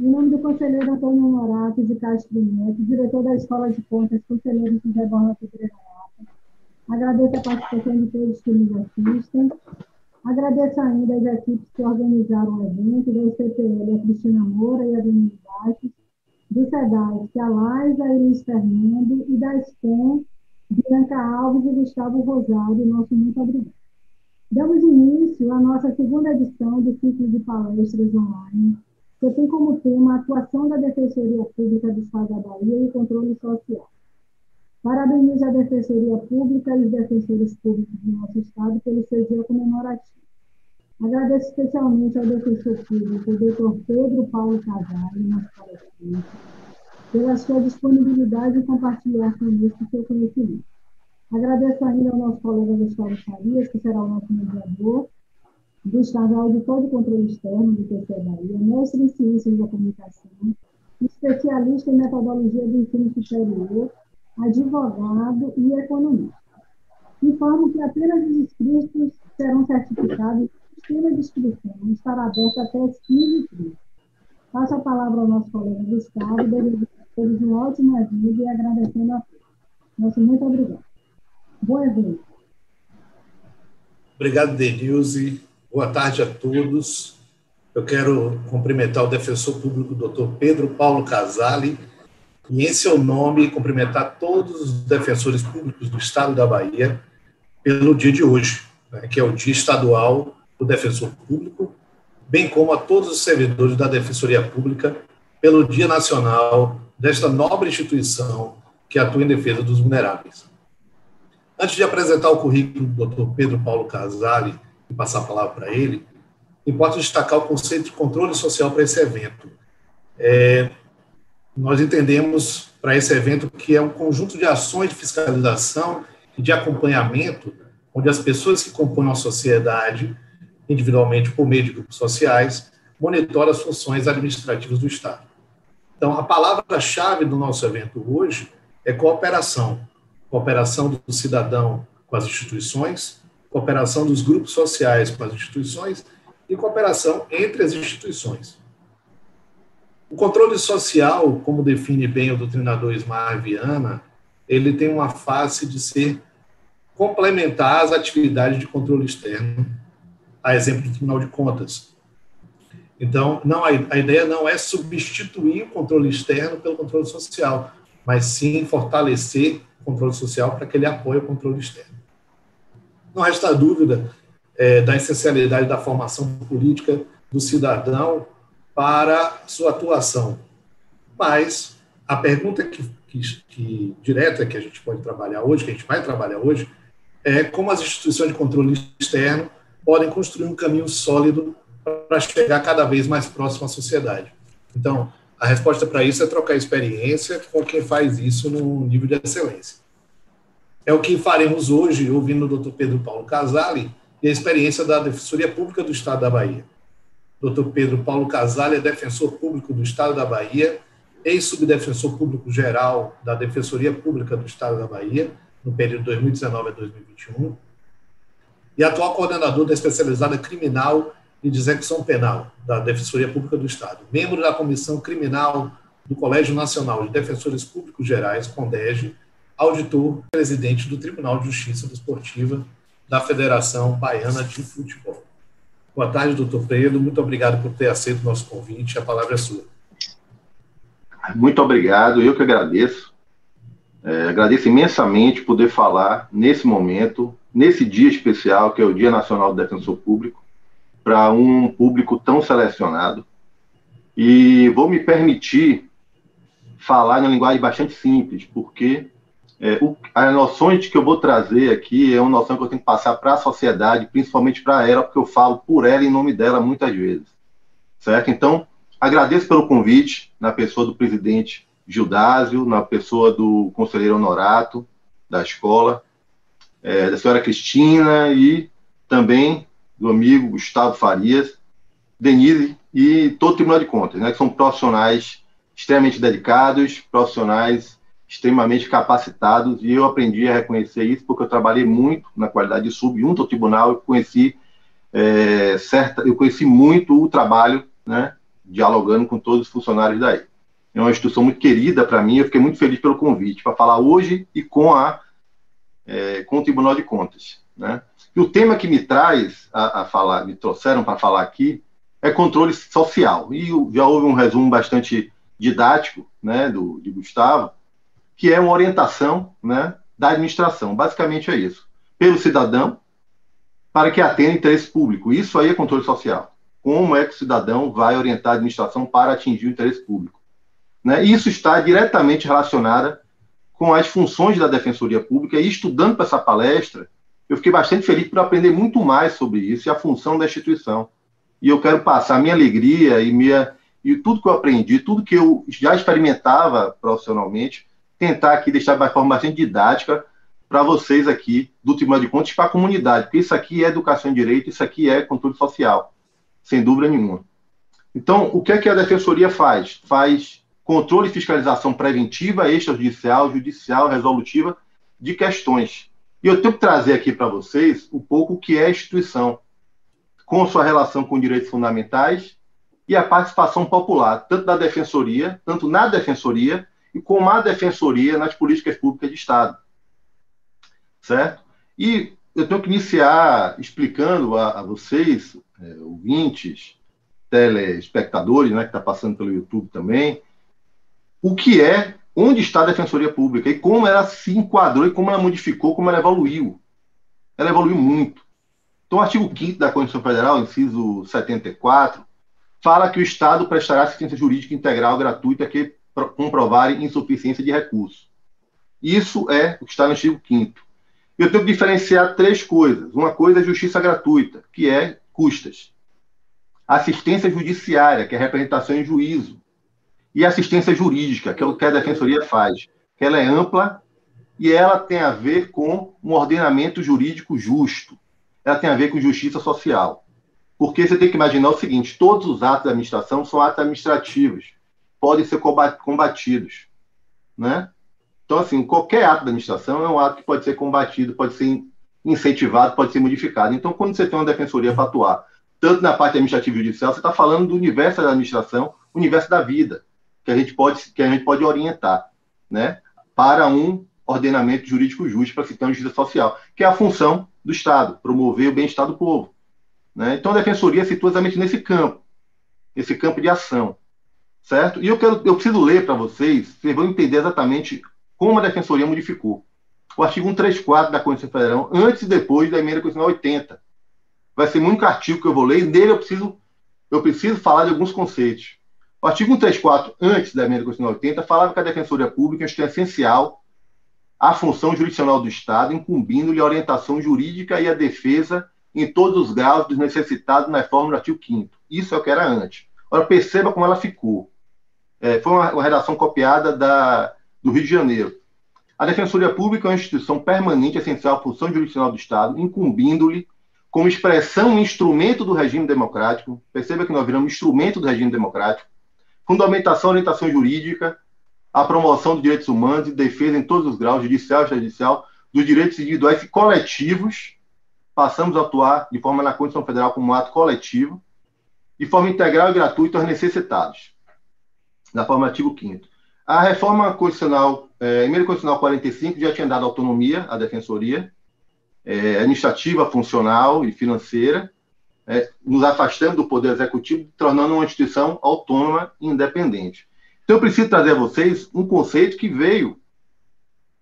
Em nome do conselheiro Antônio Morato de Castro Neto, diretor da Escola de Contas, conselheiro José Borra Pedreira Agradeço a participação de todos que nos assistem. Agradeço ainda as equipes que organizaram o evento, da CPL, a Cristina Moura e a Denise Bastos, do SEDAI, que é a Laisa, a Iris Fernando, e da SPEM, Bianca Alves e Gustavo Rosário. Nosso muito obrigado. Damos início à nossa segunda edição do ciclo de palestras online, que tem como tema a atuação da Defensoria Pública do Estado da Bahia e o controle social. Parabenizo a Defensoria Pública e os defensores públicos do nosso Estado pelo seu dia comemorativo. Agradeço especialmente ao defensor público, o doutor Pedro Paulo Casalho, nosso palestrante, pela sua disponibilidade em compartilhar conosco seu conhecimento. Agradeço ainda ao nosso colega Gustavo Farias, que será o nosso mediador, do Estado Auditor de Controle Externo do TCE Bahia, mestre em Ciências da Comunicação, especialista em Metodologia do Ensino Superior, advogado e economista. Informo que apenas os inscritos serão certificados o sistema de inscrição estará aberto até as 15 h Passo a palavra ao nosso colega Gustavo, desejando um ótimo evento e agradecendo a todos. Nosso muito obrigado. Bom evento. Obrigado, Denilze. Boa tarde a todos. Eu quero cumprimentar o defensor público, doutor Pedro Paulo Casale, e em seu nome cumprimentar todos os defensores públicos do Estado da Bahia pelo dia de hoje, né, que é o Dia Estadual do Defensor Público, bem como a todos os servidores da Defensoria Pública pelo Dia Nacional desta nobre instituição que atua em defesa dos vulneráveis. Antes de apresentar o currículo do Dr. Pedro Paulo Casale passar a palavra para ele, importa destacar o conceito de controle social para esse evento. É, nós entendemos para esse evento que é um conjunto de ações de fiscalização e de acompanhamento, onde as pessoas que compõem a sociedade, individualmente por meio de grupos sociais, monitoram as funções administrativas do Estado. Então, a palavra-chave do nosso evento hoje é cooperação. Cooperação do cidadão com as instituições, cooperação dos grupos sociais com as instituições e cooperação entre as instituições. O controle social, como define bem o doutrinador Ismael Viana, ele tem uma face de ser complementar às atividades de controle externo, a exemplo do Tribunal de Contas. Então, não, a, ideia não é substituir o controle externo pelo controle social, mas sim fortalecer o controle social para que ele apoie o controle externo. Não resta dúvida é, da essencialidade da formação política do cidadão para sua atuação. Mas a pergunta que, que, que, direta que a gente pode trabalhar hoje, que a gente vai trabalhar hoje, é como as instituições de controle externo podem construir um caminho sólido para chegar cada vez mais próximo à sociedade. Então, a resposta para isso é trocar experiência com quem faz isso no nível de excelência. É o que faremos hoje, ouvindo o Dr. Pedro Paulo Casale e a experiência da Defensoria Pública do Estado da Bahia. Dr. Pedro Paulo Casale é defensor público do Estado da Bahia, ex-subdefensor público geral da Defensoria Pública do Estado da Bahia, no período 2019 a 2021, e atual coordenador da especializada criminal e de execução penal da Defensoria Pública do Estado, membro da Comissão Criminal do Colégio Nacional de Defensores Públicos Gerais, CONDEG, auditor presidente do Tribunal de Justiça Desportiva da Federação Baiana de Futebol. Boa tarde, doutor Pedro. Muito obrigado por ter aceito o nosso convite. A palavra é sua. Muito obrigado. Eu que agradeço. É, agradeço imensamente poder falar nesse momento, nesse dia especial, que é o Dia Nacional do Defensor Público, para um público tão selecionado. E vou me permitir falar em uma linguagem bastante simples, porque é, o, as noções que eu vou trazer aqui é uma noção que eu tenho que passar para a sociedade, principalmente para ela, porque eu falo por ela em nome dela muitas vezes. Certo? Então, agradeço pelo convite, na pessoa do presidente Gildásio, na pessoa do conselheiro Honorato, da escola, é, da senhora Cristina e também do amigo Gustavo Farias, Denise e todo o Tribunal de Contas, né, que são profissionais extremamente dedicados, profissionais extremamente capacitados e eu aprendi a reconhecer isso porque eu trabalhei muito na qualidade de sub junto ao tribunal e conheci é, certa, eu conheci muito o trabalho né, dialogando com todos os funcionários daí. É uma instituição muito querida para mim, eu fiquei muito feliz pelo convite para falar hoje e com, a, é, com o Tribunal de Contas. Né? E o tema que me traz a, a falar, me trouxeram para falar aqui, é controle social. E já houve um resumo bastante didático né, do, de Gustavo, que é uma orientação né, da administração. Basicamente é isso. Pelo cidadão, para que atenda interesse público. Isso aí é controle social. Como é que o cidadão vai orientar a administração para atingir o interesse público? Né? Isso está diretamente relacionado com as funções da Defensoria Pública. E estudando para essa palestra, eu fiquei bastante feliz por aprender muito mais sobre isso e a função da instituição. E eu quero passar minha alegria e minha e tudo que eu aprendi, tudo que eu já experimentava profissionalmente, tentar aqui deixar de forma bastante didática para vocês aqui do Tribunal de Contas para a comunidade, porque isso aqui é educação em direito, isso aqui é controle social, sem dúvida nenhuma. Então, o que é que a Defensoria faz? Faz controle e fiscalização preventiva, extrajudicial, judicial, resolutiva de questões. E eu tenho que trazer aqui para vocês um pouco o que é a instituição, com sua relação com direitos fundamentais e a participação popular, tanto da defensoria, tanto na defensoria e como a defensoria nas políticas públicas de Estado. Certo? E eu tenho que iniciar explicando a, a vocês, é, ouvintes, telespectadores, né, que está passando pelo YouTube também, o que é, onde está a Defensoria Pública e como ela se enquadrou e como ela modificou, como ela evoluiu. Ela evoluiu muito. Então, o artigo 5 da Constituição Federal, inciso 74, fala que o Estado prestará assistência jurídica integral gratuita que comprovarem insuficiência de recursos. Isso é o que está no artigo 5 Eu tenho que diferenciar três coisas. Uma coisa é justiça gratuita, que é custas. Assistência judiciária, que é representação em juízo. E assistência jurídica, que é o que a defensoria faz, ela é ampla e ela tem a ver com um ordenamento jurídico justo. Ela tem a ver com justiça social. Porque você tem que imaginar o seguinte: todos os atos da administração são atos administrativos, podem ser combatidos. Né? Então, assim, qualquer ato da administração é um ato que pode ser combatido, pode ser incentivado, pode ser modificado. Então, quando você tem uma defensoria para atuar, tanto na parte administrativa e judicial, você está falando do universo da administração, universo da vida, que a gente pode, que a gente pode orientar né, para um ordenamento jurídico justo, para se ter uma justiça social, que é a função do Estado, promover o bem-estar do povo. Né? Então, a defensoria situa exatamente nesse campo, esse campo de ação, certo? E eu, quero, eu preciso ler para vocês, vocês vão entender exatamente como a defensoria modificou. O artigo 134 da Constituição Federal, antes e depois da emenda constitucional 80. Vai ser muito artigo que eu vou ler, e nele eu preciso, eu preciso falar de alguns conceitos. O artigo 134, antes da emenda constitucional 80, falava que a defensoria pública é essencial à função jurisdicional do Estado, incumbindo-lhe a orientação jurídica e a defesa em todos os graus dos necessitados na forma do artigo 5 Isso é o que era antes. Agora, perceba como ela ficou. É, foi uma, uma, redação copiada da, do Rio de Janeiro. A Defensoria Pública é uma instituição permanente essencial à função jurisdicional do Estado, incumbindo-lhe, como expressão e instrumento do regime democrático, perceba que nós viramos instrumento do regime democrático, fundamentação e orientação jurídica, a promoção dos direitos humanos e defesa em todos os graus, judicial e extrajudicial, dos direitos individuais e coletivos. Passamos a atuar de forma na Constituição Federal como um ato coletivo, de forma integral e gratuita aos necessitados, na forma artigo 5 A reforma constitucional, é, emenda constitucional 45 já tinha dado autonomia à defensoria, é, administrativa, funcional e financeira, é, nos afastando do poder executivo, tornando uma instituição autônoma e independente. Então, eu preciso trazer a vocês um conceito que veio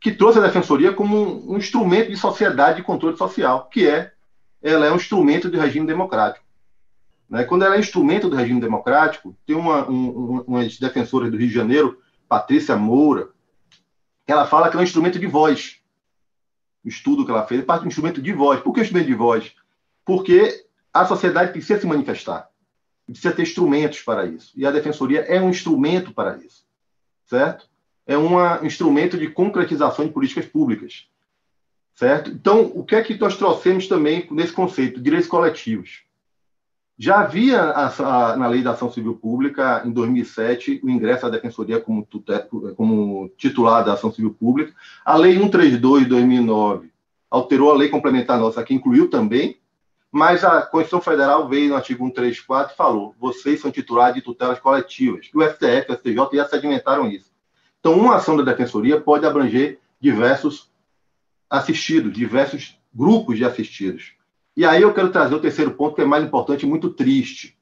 que trouxe a defensoria como um, um instrumento de sociedade de controle social, que é ela é um instrumento do regime democrático. Né? Quando ela é instrumento do regime democrático, tem uma, um, do Rio de Janeiro, Patrícia Moura, ela fala que é um instrumento de voz. O estudo que ela fez é parte um instrumento de voz. Por que instrumento de voz? Porque a sociedade precisa se manifestar. Precisa ter instrumentos para isso. E a defensoria é um instrumento para isso. Certo? é um instrumento de concretização de políticas públicas. Certo? Então, o que é que nós trouxemos também nesse conceito? Direitos coletivos. Já havia a, a, na Lei da Ação Civil Pública, em 2007, o ingresso à Defensoria como, como titular da Ação Civil Pública. A Lei 132 de 2009 alterou a Lei Complementar Nossa, que incluiu também mas a Constituição Federal veio no artigo 134 e falou: vocês são titulares de tutelas coletivas. E o STF, o STJ já sedimentaram isso. Então, uma ação da Defensoria pode abranger diversos assistidos, diversos grupos de assistidos. E aí eu quero trazer o terceiro ponto, que é mais importante e muito triste,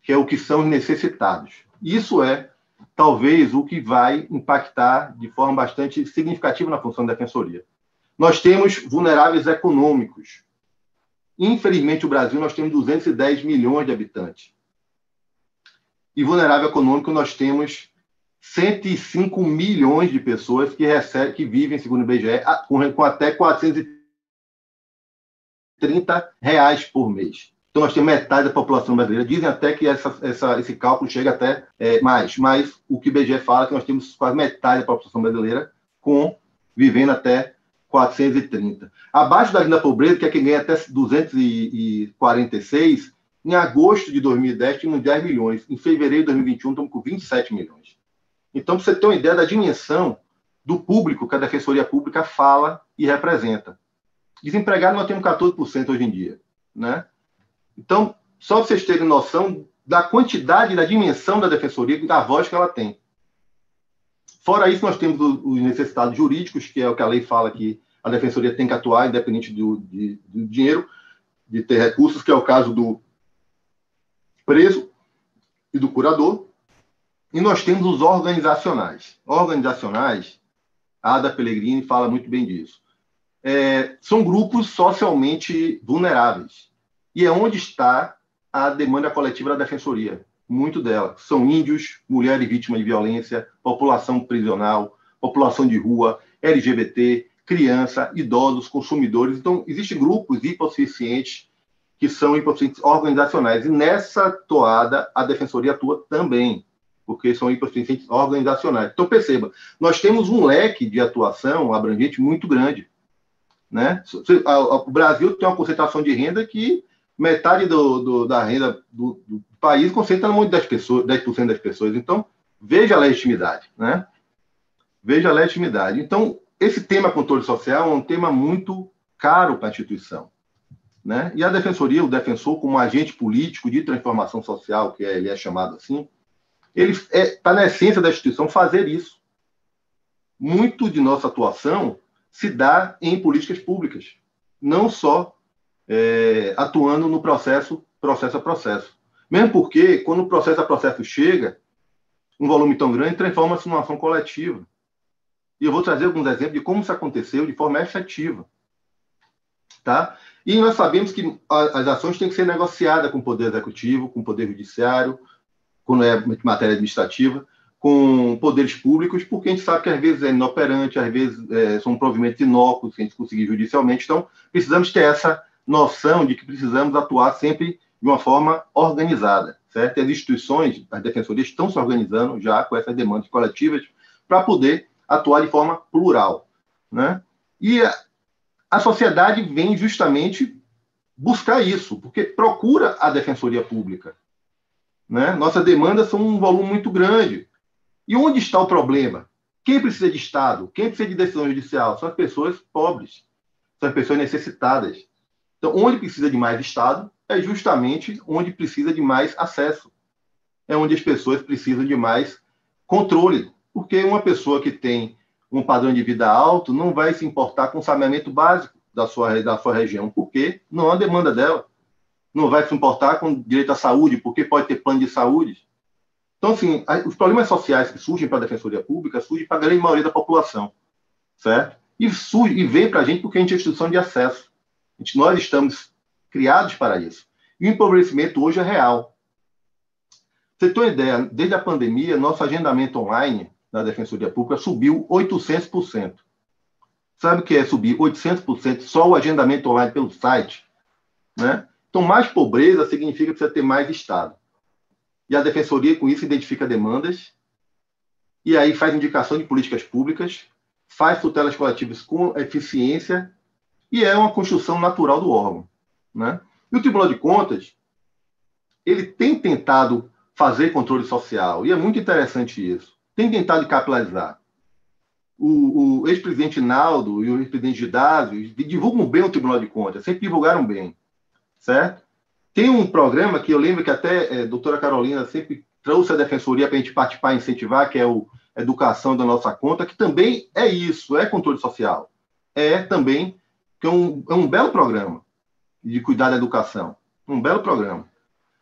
que é o que são os necessitados. Isso é, talvez, o que vai impactar de forma bastante significativa na função da Defensoria. Nós temos vulneráveis econômicos, Infelizmente, o Brasil, nós temos 210 milhões de habitantes. E vulnerável econômico, nós temos 105 milhões de pessoas que, recebem, que vivem, segundo o IBGE, com, até 430 reais por mês. Então, nós temos metade da população brasileira. Dizem até que essa, essa, esse cálculo chega até é, mais, mas o que o IBGE fala é que nós temos quase metade da população brasileira com vivendo até 430. Abaixo da linha da pobreza, que é quem ganha até 246, em agosto de 2010 tínhamos 10 milhões. Em fevereiro de 2021 estamos com 27 milhões. Então, para você ter uma ideia da dimensão do público que a Defensoria Pública fala e representa. Desempregado nós temos 14% hoje em dia. Né? Então, só para vocês terem noção da quantidade, da dimensão da Defensoria e da voz que ela tem. Fora isso, nós temos os necessitados jurídicos, que é o que a lei fala que a defensoria tem que atuar, independente do, de, do dinheiro, de ter recursos, que é o caso do preso e do curador. E nós temos os organizacionais. Organizacionais, a Ada Pellegrini fala muito bem disso. É, são grupos socialmente vulneráveis. E é onde está a demanda coletiva da defensoria muito dela. São índios, mulheres vítimas de violência, população prisional, população de rua, LGBT, criança, idosos, consumidores. Então, existem grupos hipossuficientes que são hipossuficientes organizacionais. E nessa toada, a Defensoria atua também, porque são hipossuficientes organizacionais. Então, perceba, nós temos um leque de atuação abrangente muito grande. Né? O Brasil tem uma concentração de renda que metade do, do, da renda do, do, país concentra no mundo das pessoas, 10% das pessoas. Então, veja a legitimidade, né? Veja a legitimidade. Então, esse tema controle social é um tema muito caro para a instituição. Né? E a defensoria, o defensor, como agente político de transformação social, que é, ele é chamado assim, ele está é, tá na essência da instituição fazer isso. Muito de nossa atuação se dá em políticas públicas, não só é, atuando no processo, processo a processo. Mesmo porque, quando o processo a processo chega, um volume tão grande transforma-se numa ação coletiva. E eu vou trazer alguns exemplos de como isso aconteceu de forma efetiva. Tá? E nós sabemos que as ações têm que ser negociadas com o Poder Executivo, com o Poder Judiciário, quando é matéria administrativa, com poderes públicos, porque a gente sabe que às vezes é inoperante, às vezes é, são provimentos inócuos que a gente conseguir judicialmente. Então, precisamos ter essa noção de que precisamos atuar sempre de uma forma organizada, certo? E as instituições, as defensorias estão se organizando já com essas demandas coletivas para poder atuar de forma plural, né? E a, a sociedade vem justamente buscar isso, porque procura a defensoria pública, né? Nossas demandas são um volume muito grande. E onde está o problema? Quem precisa de Estado? Quem precisa de decisão judicial? São as pessoas pobres, são as pessoas necessitadas. Então, onde precisa de mais Estado é justamente onde precisa de mais acesso. É onde as pessoas precisam de mais controle. Porque uma pessoa que tem um padrão de vida alto não vai se importar com o saneamento básico da sua, da sua região, porque não há demanda dela. Não vai se importar com direito à saúde, porque pode ter plano de saúde. Então, assim, os problemas sociais que surgem para a Defensoria Pública surgem para a grande maioria da população, certo? E, surge, e vem para a gente porque a gente é instituição de acesso. Gente, nós estamos criados para isso. E o empobrecimento hoje é real. Você tem uma ideia, desde a pandemia, nosso agendamento online na Defensoria Pública subiu 800%. Sabe o que é subir 800% só o agendamento online pelo site? Né? Então, mais pobreza significa que precisa ter mais Estado. E a Defensoria, com isso, identifica demandas e aí faz indicação de políticas públicas, faz tutelas coletivas com eficiência e é uma construção natural do órgão. Né? E o Tribunal de Contas, ele tem tentado fazer controle social, e é muito interessante isso. Tem tentado capilarizar. O, o ex-presidente Naldo e o ex-presidente Gidásio divulgam bem o Tribunal de Contas, sempre divulgaram bem. certo? Tem um programa que eu lembro que até a doutora Carolina sempre trouxe a defensoria para a gente participar e incentivar, que é o Educação da Nossa Conta, que também é isso, é controle social. É também que é um, é um belo programa de cuidar da educação. Um belo programa.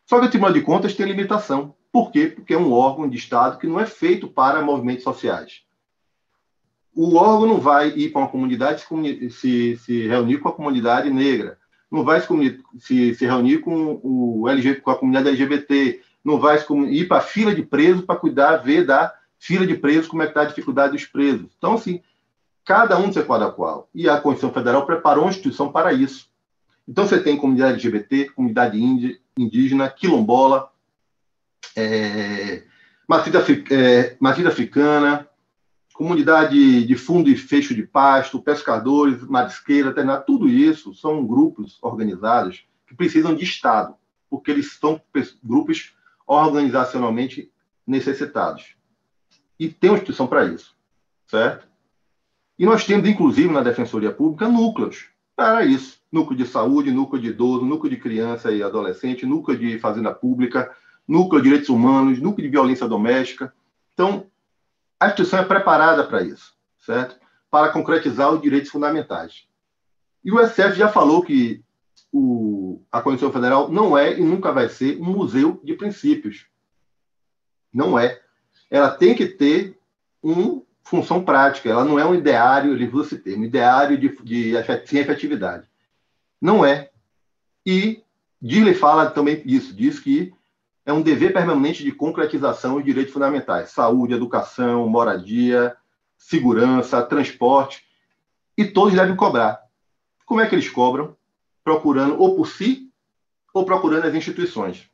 Só que o Tribunal de Contas tem limitação. Por quê? Porque é um órgão de Estado que não é feito para movimentos sociais. O órgão não vai ir para uma comunidade se, se reunir com a comunidade negra, não vai se, se, se reunir com, o LG, com a comunidade LGBT, não vai ir para a fila de presos para cuidar, ver da fila de presos como é que está a dificuldade dos presos. Então, assim, cada um se qual a qual. E a Constituição Federal preparou uma instituição para isso. Então, você tem comunidade LGBT, comunidade indígena, quilombola, é, é, africana, comunidade de fundo e fecho de pasto, pescadores, marisqueira, tudo isso são grupos organizados que precisam de Estado, porque eles são grupos organizacionalmente necessitados. E tem uma instituição para isso, certo? E nós temos, inclusive, na Defensoria Pública, núcleos para isso. Núcleo de saúde, núcleo de idoso, núcleo de criança e adolescente, núcleo de fazenda pública, núcleo de direitos humanos, núcleo de violência doméstica. Então, a instituição é preparada para isso, certo? Para concretizar os direitos fundamentais. E o SF já falou que o, a Constituição Federal não é e nunca vai ser um museu de princípios. Não é. Ela tem que ter uma função prática. Ela não é um ideário, ele usa esse termo, ideário de, de, sem efetividade. Não é. E Dirley fala também isso, diz que é um dever permanente de concretização dos direitos fundamentais: saúde, educação, moradia, segurança, transporte, e todos devem cobrar. Como é que eles cobram? Procurando ou por si ou procurando as instituições,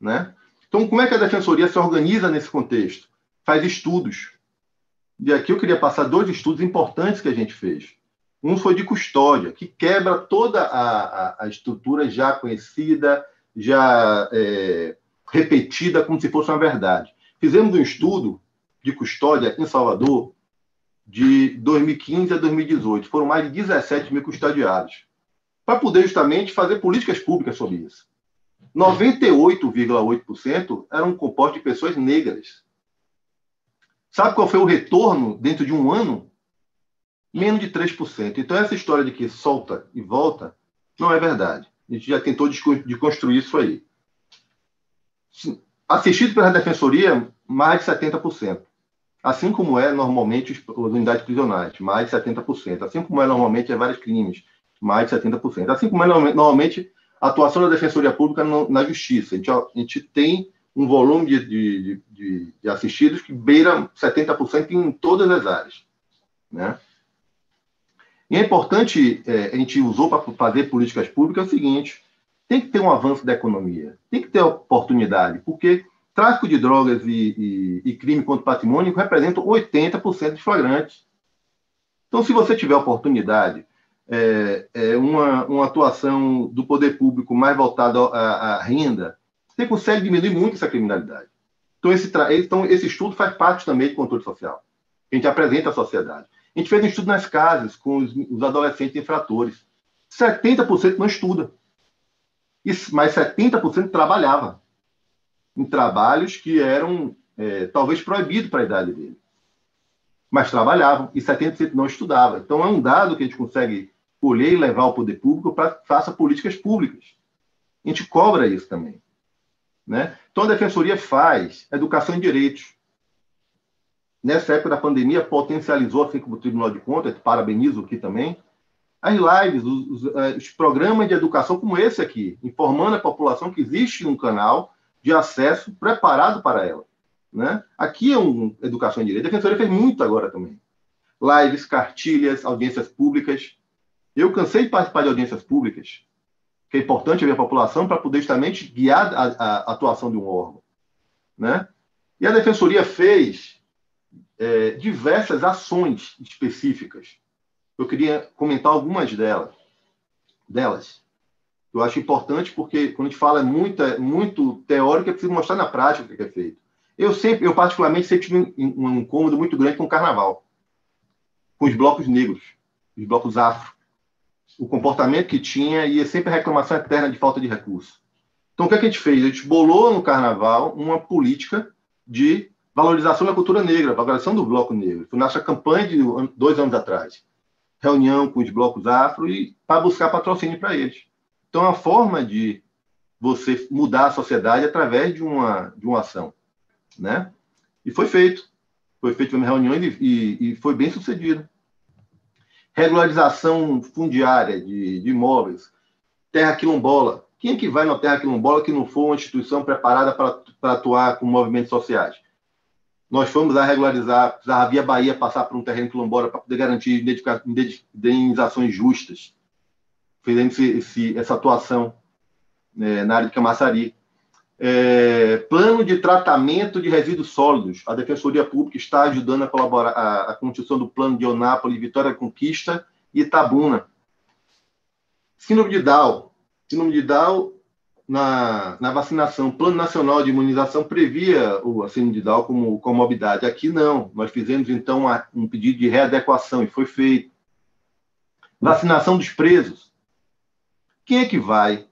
né? Então, como é que a defensoria se organiza nesse contexto? Faz estudos. E aqui eu queria passar dois estudos importantes que a gente fez. Um foi de custódia, que quebra toda a, a, a estrutura já conhecida, já é, repetida como se fosse uma verdade. Fizemos um estudo de custódia em Salvador de 2015 a 2018. Foram mais de 17 mil custodiados. Para poder justamente fazer políticas públicas sobre isso. 98,8% eram compostos de pessoas negras. Sabe qual foi o retorno dentro de um ano? Menos de 3%. Então, essa história de que solta e volta não é verdade. A gente já tentou desconstruir isso aí. Assistido pela Defensoria, mais de 70%. Assim como é normalmente as unidades prisionais, mais de 70%. Assim como é normalmente as vários crimes, mais de 70%. Assim como é normalmente a atuação da Defensoria Pública na Justiça. A gente, a gente tem um volume de, de, de, de assistidos que beira 70% em todas as áreas. Né? E é importante, é, a gente usou para fazer políticas públicas é o seguinte: tem que ter um avanço da economia, tem que ter oportunidade, porque tráfico de drogas e, e, e crime contra o patrimônio representam 80% dos flagrantes. Então, se você tiver oportunidade, é, é uma, uma, atuação do poder público mais voltada à, à, renda, você consegue diminuir muito essa criminalidade. Então esse, então, esse estudo faz parte também do controle social. A gente apresenta à sociedade. A gente fez um estudo nas casas com os, os adolescentes infratores. 70% não estuda. Mas 70% trabalhava em trabalhos que eram é, talvez proibidos para a idade dele. Mas trabalhavam e 70% não estudava. Então é um dado que a gente consegue colher e levar ao poder público para que faça políticas públicas. A gente cobra isso também. Né? Então a defensoria faz educação em direitos nessa época da pandemia, potencializou, assim como o Tribunal de Contas, parabenizo aqui também, as lives, os, os, eh, os, programas de educação como esse aqui, informando a população que existe um canal de acesso preparado para ela. Né? Aqui é um educação em direito. A Defensoria fez muito agora também. Lives, cartilhas, audiências públicas. Eu cansei de participar de audiências públicas, que é importante ver a população para poder justamente guiar a, a, atuação de um órgão. Né? E a Defensoria fez é, diversas ações específicas. Eu queria comentar algumas delas. delas. Eu acho importante porque quando a gente fala muito, muito teórico, é preciso mostrar na prática o que é feito. Eu sempre, eu particularmente sempre tive um, incômodo muito grande com o carnaval, com os blocos negros, os blocos afro. o comportamento que tinha e é sempre a reclamação eterna de falta de recursos. Então, o que, é que a gente fez? A gente bolou no Carnaval uma política de valorização da cultura negra, valorização do bloco negro. Foi nossa campanha de dois anos atrás. Reunião com os blocos afro e para buscar patrocínio para eles. Então, é uma forma de você mudar a sociedade através de uma, de uma ação. Né? E foi feito. Foi feito uma reunião e, e, e foi bem sucedido. Regularização fundiária de, de imóveis, terra quilombola. Quem é que vai na terra quilombola que não for uma instituição preparada para atuar com movimentos sociais? Nós fomos a regularizar, precisava via Bahia passar por um terreno quilombola para poder garantir indenizações justas. Fizemos esse, esse, essa atuação né, na área de Camaçari. É, plano de tratamento de resíduos sólidos. A Defensoria Pública está ajudando a colaborar a, a construção do plano de Onápolis, Vitória Conquista e Itabuna. Síndrome de Down. Síndrome de Down na, na vacinação. O Plano Nacional de Imunização previa o, a síndrome de Down como comorbidade. Aqui não. Nós fizemos, então, um pedido de readequação e foi feito. Vacinação dos presos. Quem é que vai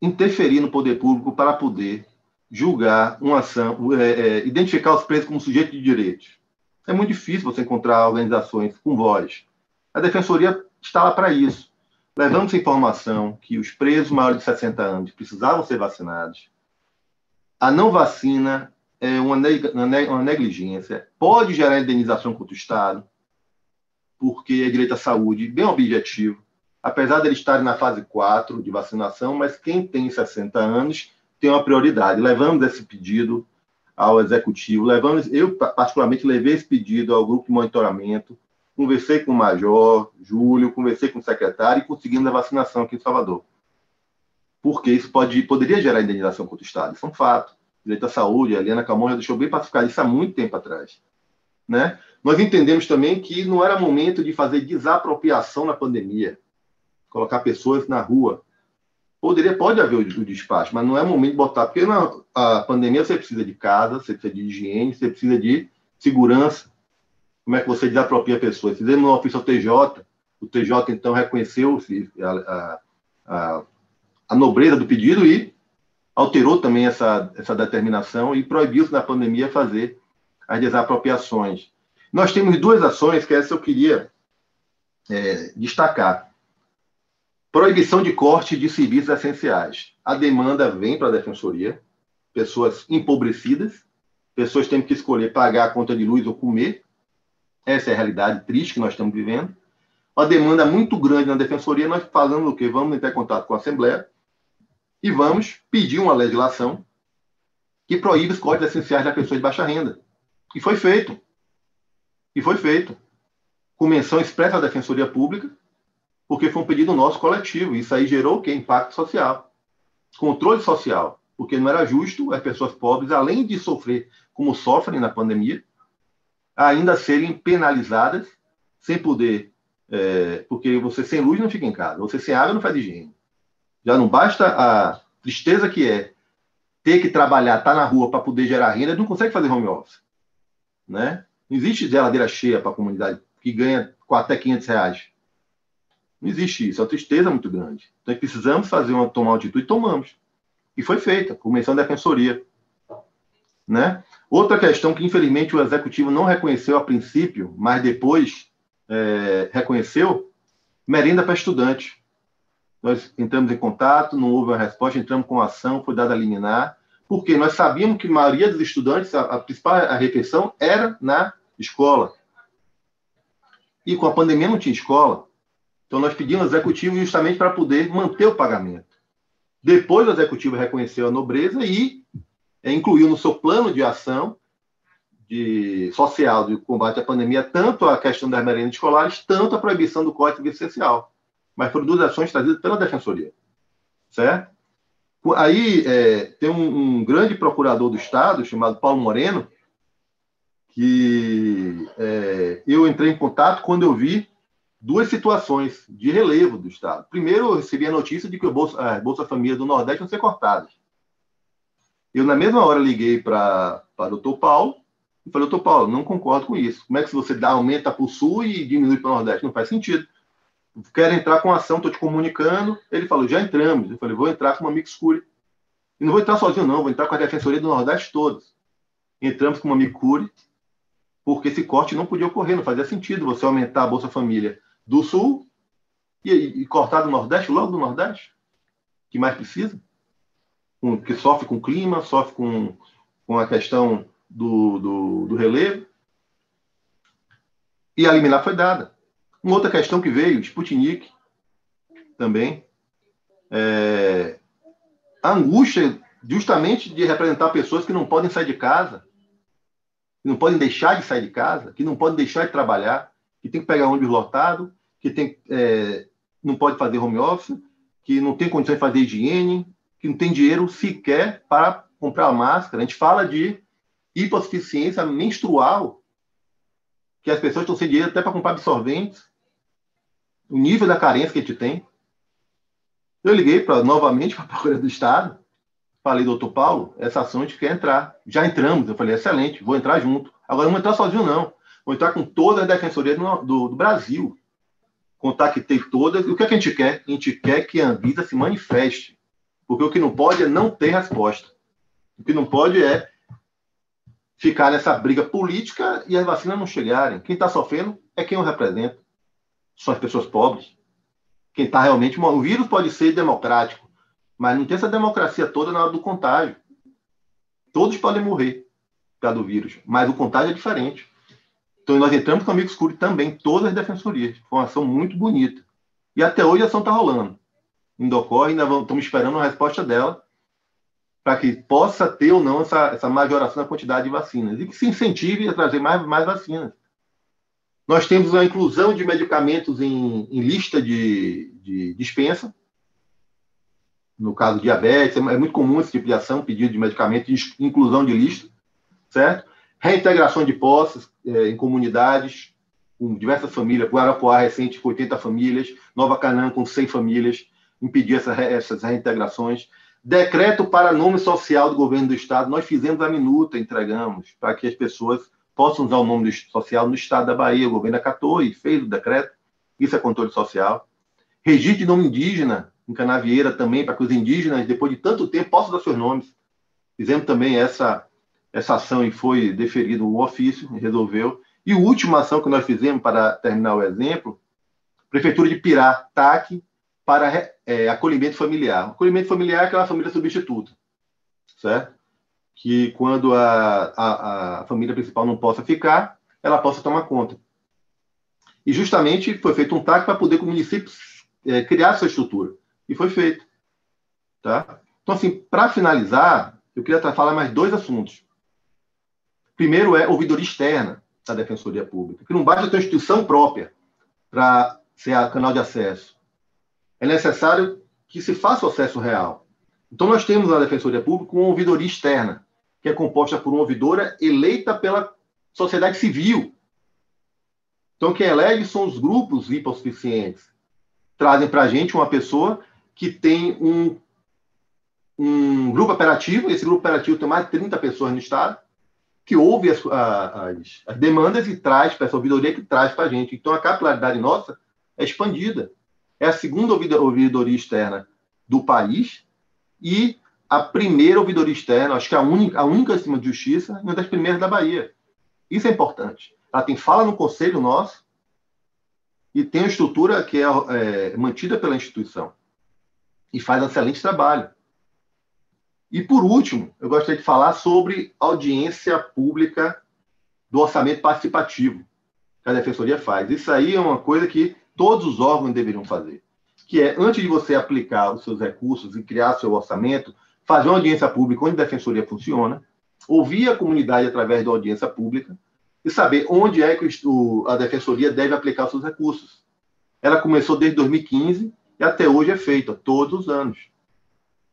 interferir no poder público para poder julgar uma ação, é, é, identificar os presos como sujeitos de direitos. É muito difícil você encontrar organizações com voz. A defensoria está lá para isso. Levamos a informação que os presos maiores de 60 anos precisavam ser vacinados. A não vacina é uma, uma negligência, pode gerar indenização contra o Estado, porque é direito à saúde, bem objetivo apesar de eles estarem na fase 4 de vacinação, mas quem tem 60 anos tem uma prioridade. Levamos esse pedido ao executivo, levamos, eu particularmente levei esse pedido ao grupo de monitoramento, conversei com o major, Júlio, conversei com o secretário e conseguimos a vacinação aqui em Salvador. Porque isso pode, poderia gerar indenização contra o Estado, isso é um fato. Direito à saúde, a Helena Camon já deixou bem pacificado isso há muito tempo atrás. Né? Nós entendemos também que não era momento de fazer desapropriação na pandemia colocar pessoas na rua. Poderia, pode haver o, o despacho, mas não é momento de botar, porque na pandemia você precisa de casa, você precisa de higiene, você precisa de segurança. Como é que você desapropria pessoas? Fizemos no ofício ao TJ, o TJ então reconheceu a, a, a nobreza do pedido e alterou também essa, essa determinação e proibiu-se na pandemia fazer as desapropriações. Nós temos duas ações que essa eu queria é, destacar. Proibição de corte de serviços essenciais. A demanda vem para a defensoria, pessoas empobrecidas, pessoas têm que escolher pagar a conta de luz ou comer. Essa é a realidade triste que nós estamos vivendo. Uma demanda muito grande na defensoria, nós falamos o quê? Vamos entrar em contato com a Assembleia e vamos pedir uma legislação que proíbe os cortes essenciais da pessoa de baixa renda. E foi feito. E foi feito. Com menção expressa à Defensoria Pública, porque foi um pedido nosso coletivo. Isso aí gerou o quê? Impacto social. Controle social. Porque não era justo as pessoas pobres, além de sofrer como sofrem na pandemia, ainda serem penalizadas sem poder. É, porque você sem luz não fica em casa, você sem água não faz higiene. Já não basta a tristeza que é ter que trabalhar, estar tá na rua para poder gerar renda, não consegue fazer home office. Né? Não existe geladeira cheia para a comunidade que ganha até 500 reais. Não existe isso. É uma tristeza muito grande. Então, precisamos fazer uma, tomar uma atitude, tomamos. E foi feita, comissão da defensoria. Né? Outra questão que, infelizmente, o executivo não reconheceu a princípio, mas depois é, reconheceu, merenda para estudante. Nós entramos em contato, não houve uma resposta, entramos com ação, foi dada a liminar, porque nós sabíamos que a maioria dos estudantes, a, a principal a refeição era na escola. E com a pandemia não tinha escola. Então, nós pedimos ao executivo justamente para poder manter o pagamento. Depois, o executivo reconheceu a nobreza e incluiu no seu plano de ação de social de combate à pandemia tanto a questão das merendas escolares, tanto a proibição do corte essencial. Mas foram duas ações trazidas pela Defensoria. Certo? Aí é, tem um, um, grande procurador do Estado, chamado Paulo Moreno, que é, eu entrei em contato quando eu vi duas situações de relevo do Estado. Primeiro, eu recebi a notícia de que o Bolsa, a Bolsa Família do Nordeste ia ser cortada. Eu, na mesma hora, liguei para o doutor Paulo e falei, doutor Paulo, não concordo com isso. Como é que você dá, aumenta para o Sul e diminui para o Nordeste? Não faz sentido. quero entrar com ação, estou te comunicando. Ele falou, já entramos. Eu falei, vou entrar com uma Mixcure. E não vou entrar sozinho, não, vou entrar com a Defensoria do Nordeste todos. Entramos com uma Micure, porque esse corte não podia ocorrer, não fazia sentido você aumentar a Bolsa Família do Sul e, e cortar do Nordeste, logo do Nordeste, que mais precisa, que sofre com o clima, sofre com, com a questão do, do, do relevo. E a liminar foi dada. Uma outra questão que veio, Sputnik, também. É, a angústia justamente de representar pessoas que não podem sair de casa, que não podem deixar de sair de casa, que não podem deixar de trabalhar, que tem que pegar ônibus lotado, que tem, é, não pode fazer home office, que não tem condições de fazer higiene, que não tem dinheiro sequer para comprar máscara. A gente fala de hipossuficiência menstrual, que as pessoas estão sem dinheiro até para comprar absorventes. O nível da carência que a gente tem. Eu liguei pra, novamente para a Procuradoria do Estado, falei, doutor Paulo, essa ação a gente quer entrar. Já entramos. Eu falei, excelente, vou entrar junto. Agora não vou entrar sozinho, não. Vou entrar com todas as defensorias do, do, do Brasil. Contactei todas. E o que, é que a gente quer? A gente quer que a Anvisa se manifeste. Porque o que não pode é não ter resposta. O que não pode é ficar nessa briga política e as vacinas não chegarem. Quem está sofrendo é quem eu represento. São as pessoas pobres. Quem está realmente. O vírus pode ser democrático, mas não tem essa democracia toda na hora do contágio. Todos podem morrer por causa do vírus, mas o contágio é diferente. Então nós entramos com o Amigo Escuro também, todas as defensorias. Foi uma ação muito bonita. E até hoje a ação está rolando. Ocorre, ainda estamos esperando a resposta dela para que possa ter ou não essa, essa majoração da quantidade de vacinas e que se incentive a trazer mais, mais vacinas. Nós temos a inclusão de medicamentos em, em lista de, de dispensa, no caso diabetes, é muito comum esse tipo de ação, pedido de medicamento, inclusão de lista, certo? Reintegração de posses é, em comunidades, com diversas famílias, Guarapuá recente com 80 famílias, Nova Canaã com 100 famílias, impedir essa, essas reintegrações. Decreto para nome social do governo do Estado, nós fizemos a minuta, entregamos, para que as pessoas possam usar o nome social no Estado da Bahia. O governo acatou e fez o decreto, isso é controle social. Registro de nome indígena, em Canavieira também, para que os indígenas, depois de tanto tempo, possam dar seus nomes. Fizemos também essa, essa ação e foi deferido o ofício, resolveu. E a última ação que nós fizemos, para terminar o exemplo, Prefeitura de Pirá, TAC, para é, acolhimento familiar. acolhimento familiar é aquela família substituta, certo? Que quando a, a, a família principal não possa ficar, ela possa tomar conta. E justamente foi feito um TAC para poder o município é, criar sua estrutura. E foi feito. Tá? Então, assim, para finalizar, eu queria falar mais dois assuntos. Primeiro é ouvidoria externa da Defensoria Pública, que não basta ter uma instituição própria para ser a canal de acesso. É necessário que se faça o acesso real. Então, nós temos na Defensoria Pública uma ouvidoria externa, que é composta por uma ouvidora eleita pela sociedade civil. Então, quem elege são os grupos hipossuficientes. Trazem para a gente uma pessoa que tem um, um grupo operativo, esse grupo operativo tem mais de 30 pessoas no Estado, que ouve as, as, as demandas e traz para essa ouvidoria que traz para a gente. Então, a capilaridade nossa é expandida. É a segunda ouvidoria externa do país e a primeira ouvidoria externa, acho que a única, a única acima de justiça, uma das primeiras da Bahia. Isso é importante. Ela tem fala no conselho nosso e tem uma estrutura que é, é mantida pela instituição e faz um excelente trabalho. E, por último, eu gostaria de falar sobre audiência pública do orçamento participativo que a Defensoria faz. Isso aí é uma coisa que todos os órgãos deveriam fazer, que é, antes de você aplicar os seus recursos e criar seu orçamento, fazer uma audiência pública onde a Defensoria funciona, ouvir a comunidade através da audiência pública e saber onde é que a Defensoria deve aplicar os seus recursos. Ela começou desde 2015 e até hoje é feita, todos os anos.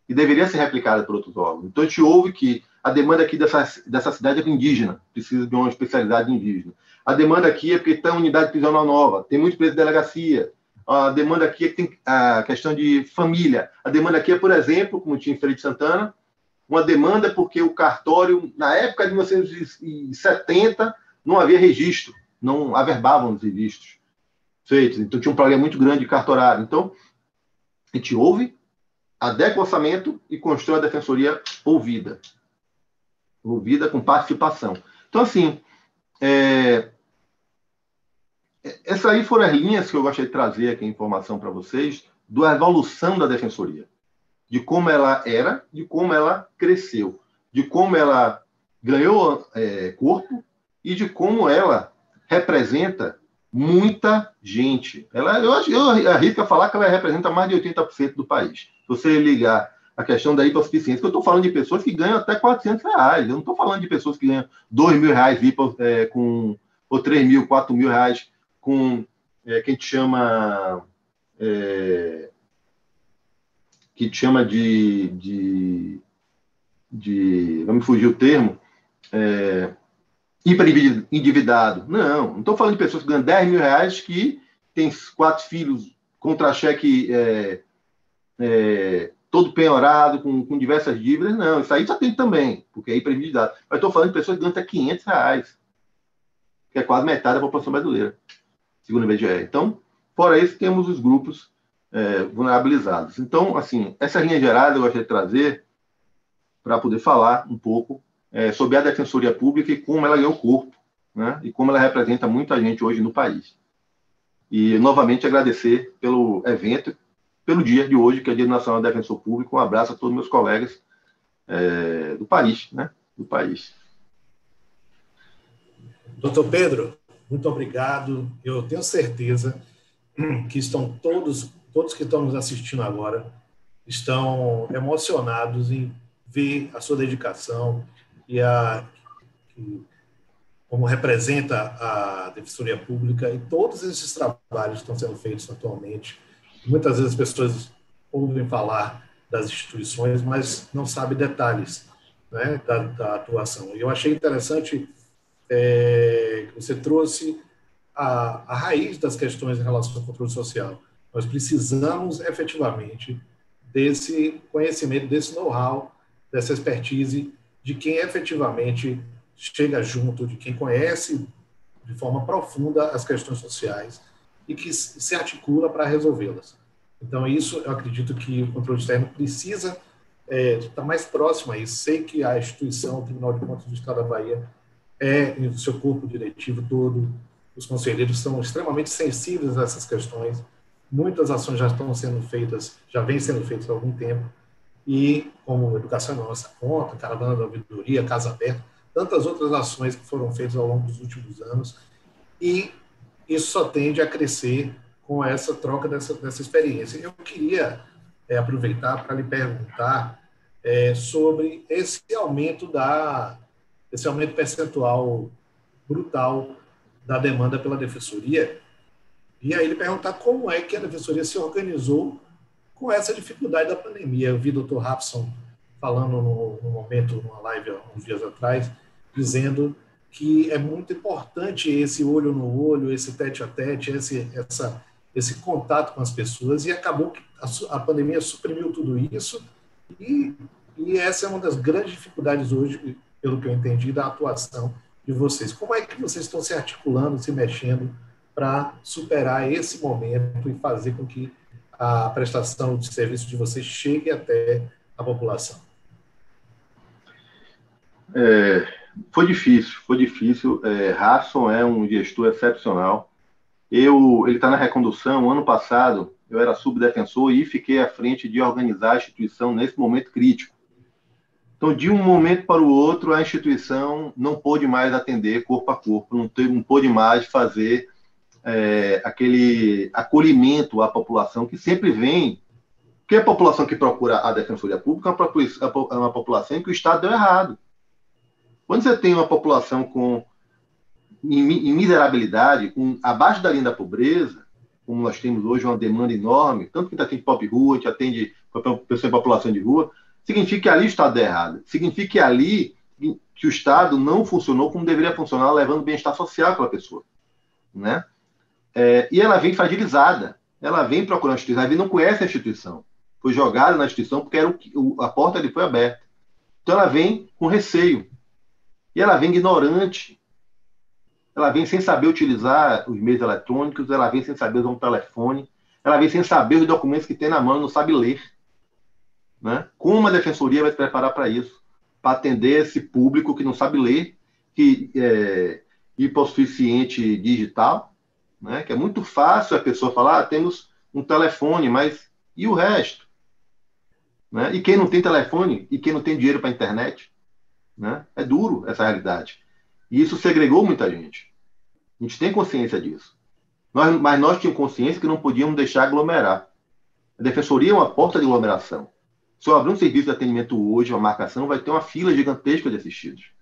E deveria ser replicada por outros órgãos. Então, a gente ouve que a demanda aqui dessa, dessa cidade é indígena, precisa de uma especialidade indígena. A demanda aqui é porque tem unidade prisional nova, tem muito preso de delegacia. A demanda aqui é que tem a questão de família. A demanda aqui é, por exemplo, como tinha em Feira de Santana, uma demanda porque o cartório, na época de 1970, não havia registro, não averbavam os registros. feitos. Então tinha um problema muito grande de cartorário. Então, a gente ouve, adequa o orçamento e constrói a defensoria ouvida. Ouvida com participação. Então, assim, é... essas aí foram as linhas que eu gostaria de trazer aqui a informação para vocês da evolução da defensoria. De como ela era, de como ela cresceu, de como ela ganhou é, corpo e de como ela representa muita gente. Ela, eu, eu arrisco a falar que ela representa mais de 80% do país. Se você ligar a questão da hipossuficiência, que eu estou falando de pessoas que ganham até 400 reais. Eu não estou falando de pessoas que ganham 2 mil reais é, com, ou 3 mil, 4 mil reais com é, que a gente chama é, que chama de, de, de vamos fugir o termo é, hiperendividado. Não, não estou falando de pessoas que ganham 10 mil reais que têm quatro filhos, contra-cheque é, é, todo penhorado, com, com, diversas dívidas. Não, isso aí já tem também, porque é hiperendividado. Mas estou falando de pessoas que ganham até 500 reais, que é quase metade da população brasileira, segundo o IBGE. Então, fora isso, temos os grupos é, vulnerabilizados. Então, assim, essa linha geral eu gostaria de trazer para poder falar um pouco é, sobre a Defensoria Pública e como ela ganhou corpo, né? e como ela representa muita gente hoje no país. E, novamente, agradecer pelo evento, pelo dia de hoje, que é Dia Nacional do Defensor Público. Um abraço a todos meus colegas é, do país, né? do país. Doutor Pedro, muito obrigado. Eu tenho certeza que estão todos, todos que estão nos assistindo agora, estão emocionados em ver a sua dedicação, e a como representa a Defensoria Pública e todos esses trabalhos estão sendo feitos atualmente. Muitas vezes as pessoas ouvem falar das instituições, mas não sabem detalhes né, da, da, atuação. E eu achei interessante é, você trouxe a, a raiz das questões em relação ao controle social. Nós precisamos efetivamente desse conhecimento, desse know-how, dessa expertise de quem efetivamente chega junto, de quem conhece de forma profunda as questões sociais e que se articula para resolvê-las. Então, isso eu acredito que o controle externo precisa é, estar mais próximo a isso. Sei que a instituição, o Tribunal de Contas do Estado da Bahia, é, o seu corpo diretivo todo, os conselheiros são extremamente sensíveis a essas questões. Muitas ações já estão sendo feitas, já vêm sendo feitas há algum tempo, e como Educação Nossa Conta, Caravana da Ouvidoria, Casa Aberta, tantas outras ações que foram feitas ao longo dos últimos anos, e isso só tende a crescer com essa troca dessa, dessa experiência. Eu queria é, aproveitar para lhe perguntar é, sobre esse aumento da esse aumento percentual brutal da demanda pela defensoria e aí ele perguntar como é que a defensoria se organizou com essa dificuldade da pandemia. Eu vi o Dr. Rapson falando no, no momento, numa live uns dias atrás, dizendo que é muito importante esse olho no olho, esse tete a tete, esse, essa, esse contato com as pessoas, e acabou que a, a pandemia suprimiu tudo isso, e, e essa é uma das grandes dificuldades hoje, pelo que eu entendi, da atuação de vocês. Como é que vocês estão se articulando, se mexendo para superar esse momento e fazer com que a prestação de serviço de vocês chegue até a população? É, foi difícil, foi difícil. É, é um gestor excepcional. Eu, ele está na recondução. Ano passado, eu era subdefensor e fiquei à frente de organizar a instituição nesse momento crítico. Então, de um momento para o outro, a instituição não pôde mais atender corpo a corpo, não, teve, não pôde mais fazer é, aquele acolhimento à população que sempre vem. Porque a população que procura a defensoria pública é uma população em que o Estado deu errado. Quando você tem uma população com em, miserabilidade, com, abaixo da linha da pobreza, como nós temos hoje uma demanda enorme, tanto que a gente atende pop rua, a gente atende pessoa em população de rua, significa que ali o Estado deu errado. Significa que ali que o Estado não funcionou como deveria funcionar, levando bem-estar social para a pessoa. Né? É, e ela vem fragilizada. Ela vem procurando a instituição, ela não conhece a instituição. Foi jogada na instituição porque era o, a porta ali foi aberta. Então ela vem com receio. E ela vem ignorante. ela vem sem saber utilizar os meios eletrônicos, ela vem sem saber usar um telefone, ela vem sem saber os documentos que tem na mão, não sabe ler. Né? Como a defensoria vai se preparar para isso? Para atender esse público que não sabe ler, que é hipossuficiente digital, né? que é muito fácil a pessoa falar, ah, temos um telefone, mas e o resto? Né? E quem não tem telefone e quem não tem dinheiro para a internet? Né? É duro essa realidade. E isso segregou muita gente. A gente tem consciência disso. Nós, mas nós tínhamos consciência que não podíamos deixar aglomerar. A defensoria é uma porta de aglomeração. Se eu abrir um serviço de atendimento hoje, uma marcação, vai ter uma fila gigantesca de assistidos.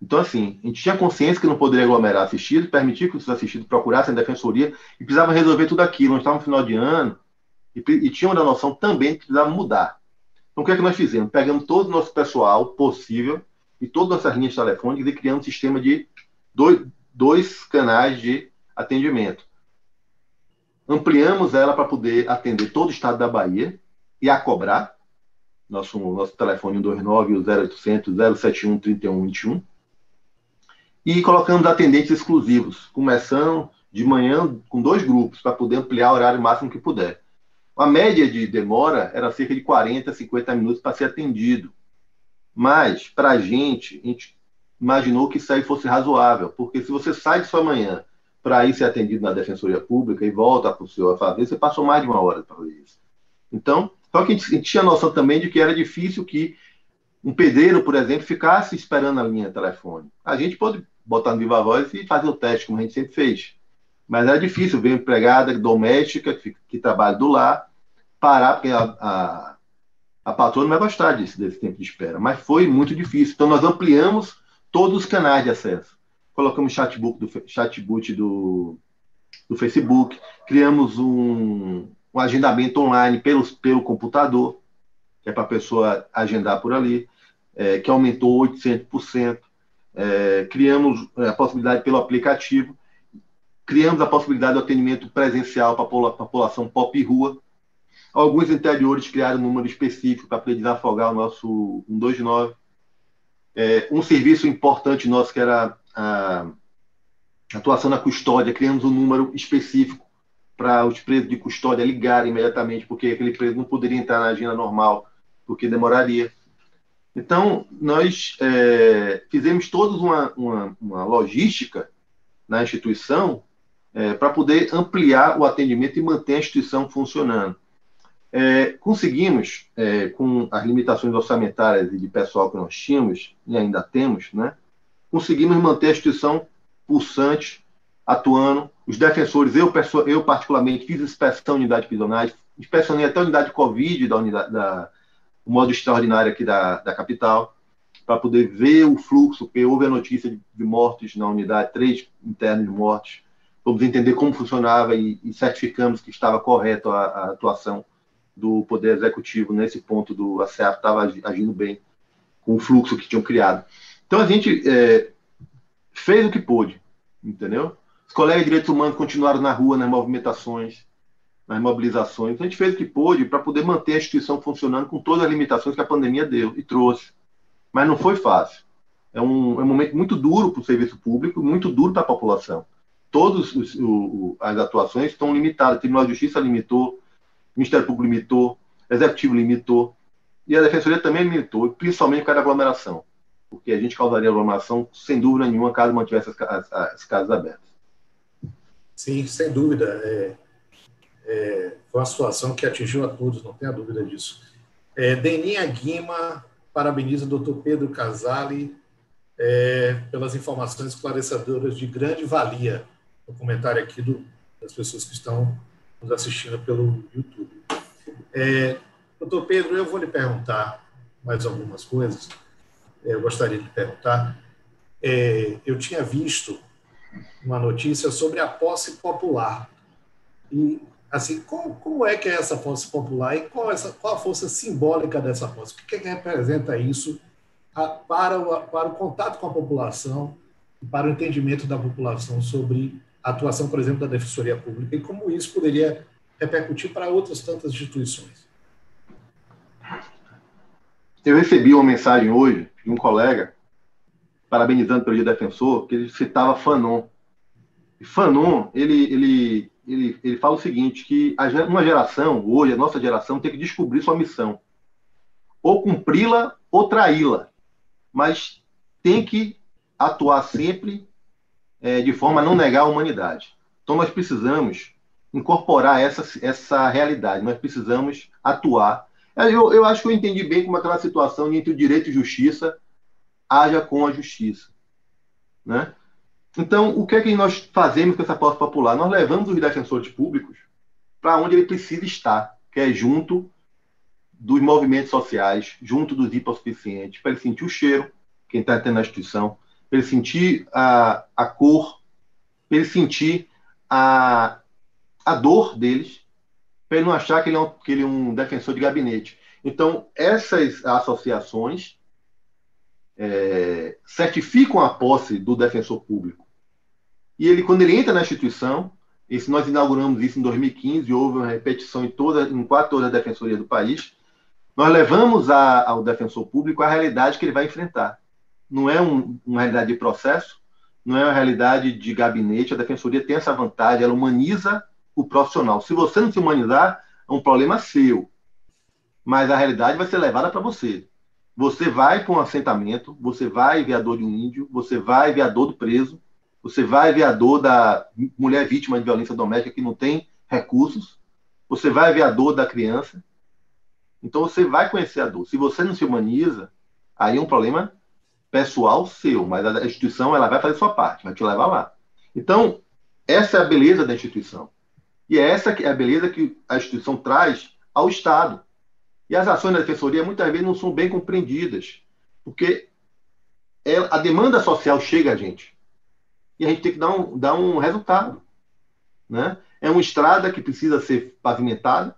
Então, assim, a gente tinha consciência que não poderia aglomerar assistidos, permitir que os assistidos procurassem a defensoria e precisava resolver tudo aquilo. Nós estávamos no final de ano e, e tínhamos a noção também que precisava mudar. Então, o que é que nós fizemos? Pegamos todo o nosso pessoal possível e todas as linhas telefônicas e criamos um sistema de dois, dois canais de atendimento. Ampliamos ela para poder atender todo o estado da Bahia e a cobrar. Nosso, nosso telefone 129 o 0800 071 3121. E colocamos atendentes exclusivos, começando de manhã com dois grupos, para poder ampliar o horário máximo que puder. A média de demora era cerca de 40, 50 minutos para ser atendido. Mas, para a gente, a gente imaginou que isso aí fosse razoável, porque se você sai de sua manhã para ir ser atendido na Defensoria Pública e volta para o seu fazer, você passou mais de uma hora para fazer isso. Então, só que a gente, tinha noção também de que era difícil que um pedreiro, por exemplo, ficasse esperando a linha telefone. A gente pode botar no viva voz e fazer o teste, como a gente sempre fez. Mas era difícil ver empregada doméstica que, que trabalha do lar parar, porque a, a a patroa não vai gostar disso, desse tempo de espera, mas foi muito difícil. Então, nós ampliamos todos os canais de acesso. Colocamos chatbot do, chatbot do, do Facebook, criamos um, um agendamento online pelo, pelo computador, que é para a pessoa agendar por ali, é, que aumentou 800%. É, criamos é, a possibilidade pelo aplicativo, criamos a possibilidade do atendimento presencial para a população pop rua, Alguns interiores criaram um número específico para poder desafogar o nosso 129. É, um serviço importante nosso, que era a atuação na custódia, criamos um número específico para os presos de custódia ligarem imediatamente, porque aquele preso não poderia entrar na agenda normal, porque demoraria. Então, nós é, fizemos toda uma, uma, uma, logística na instituição é, para poder ampliar o atendimento e manter a instituição funcionando. É, conseguimos, é, com as limitações orçamentárias e de pessoal que nós tínhamos, e ainda temos, né, conseguimos manter a instituição pulsante, atuando. Os defensores, eu, eu particularmente, fiz inspeção em unidade prisionais, inspecionei até a unidade Covid da unidade, da, o modo extraordinário aqui da, da capital, para poder ver o fluxo, porque houve a notícia de, de mortes na unidade, três internos mortos. Vamos entender como funcionava e, e certificamos que estava correto a, a atuação do Poder Executivo nesse ponto do ASEAP estava agindo bem com o fluxo que tinham criado. Então a gente é, fez o que pôde, entendeu? Os colegas de direitos humanos continuaram na rua, nas movimentações, nas mobilizações. A gente fez o que pôde para poder manter a instituição funcionando com todas as limitações que a pandemia deu e trouxe. Mas não foi fácil. É um, é um momento muito duro para o serviço público, muito duro para a população. Todas as atuações estão limitadas. O Tribunal de Justiça limitou, o Ministério Público limitou, o Executivo limitou, e a Defensoria também limitou, principalmente por causa da aglomeração, porque a gente causaria aglomeração, sem dúvida nenhuma, caso mantivesse as, as, as casas abertas. Sim, sem dúvida. É, é, foi uma situação que atingiu a todos, não tenha dúvida disso. É, Deninha Guima parabeniza o doutor Pedro Casale é, pelas informações esclarecedoras de grande valia. O comentário aqui do, das pessoas que estão nos assistindo pelo YouTube. É, doutor Pedro, eu vou lhe perguntar mais algumas coisas. É, eu gostaria de perguntar. É, eu tinha visto uma notícia sobre a posse popular. E, assim, como, como é que é essa posse popular e qual, essa, qual a força simbólica dessa posse? O que, é que representa isso a, para, o, para o contato com a população e para o entendimento da população sobre a atuação, por exemplo, da Defensoria Pública e como isso poderia repercutir para outras tantas instituições. Eu recebi uma mensagem hoje de um colega parabenizando pelo dia defensor, que ele citava Fanon. E Fanon, ele, ele, ele, ele fala o seguinte, que uma geração, hoje, a nossa geração, tem que descobrir sua missão. Ou cumpri-la ou traí-la. Mas tem que atuar sempre é, de forma a não negar a humanidade. Então, nós precisamos incorporar essa, essa realidade, nós precisamos atuar. Eu, eu acho que eu entendi bem como aquela situação entre o direito e justiça haja com a justiça. Né? Então, o que é que nós fazemos com essa posse popular? Nós levamos os defensores públicos para onde ele precisa estar, que é junto dos movimentos sociais, junto dos hipossuficientes, para ele sentir o cheiro, quem está tendo a instituição, para ele sentir a, a cor, para ele sentir a, a dor deles, para ele não achar que ele, é um, que ele é um defensor de gabinete. Então, essas associações é, certificam a posse do defensor público. E ele, quando ele entra na instituição, e se nós inauguramos isso em 2015, houve uma repetição em, toda, em quatro horas da defensoria do país, nós levamos a, ao defensor público a realidade que ele vai enfrentar. Não é um, uma realidade de processo, não é uma realidade de gabinete. A defensoria tem essa vantagem, ela humaniza o profissional. Se você não se humanizar, é um problema seu. Mas a realidade vai ser levada para você. Você vai para um assentamento, você vai ver a dor de um índio, você vai ver a dor do preso, você vai ver a dor da mulher vítima de violência doméstica que não tem recursos, você vai ver a dor da criança. Então você vai conhecer a dor. Se você não se humaniza, aí é um problema pessoal seu, mas a instituição ela vai fazer sua parte, vai te levar lá. Então, essa é a beleza da instituição. E é essa que é a beleza que a instituição traz ao Estado. E as ações da defensoria muitas vezes não são bem compreendidas, porque a demanda social chega a gente. E a gente tem que dar um, dar um resultado. Né? É uma estrada que precisa ser pavimentada,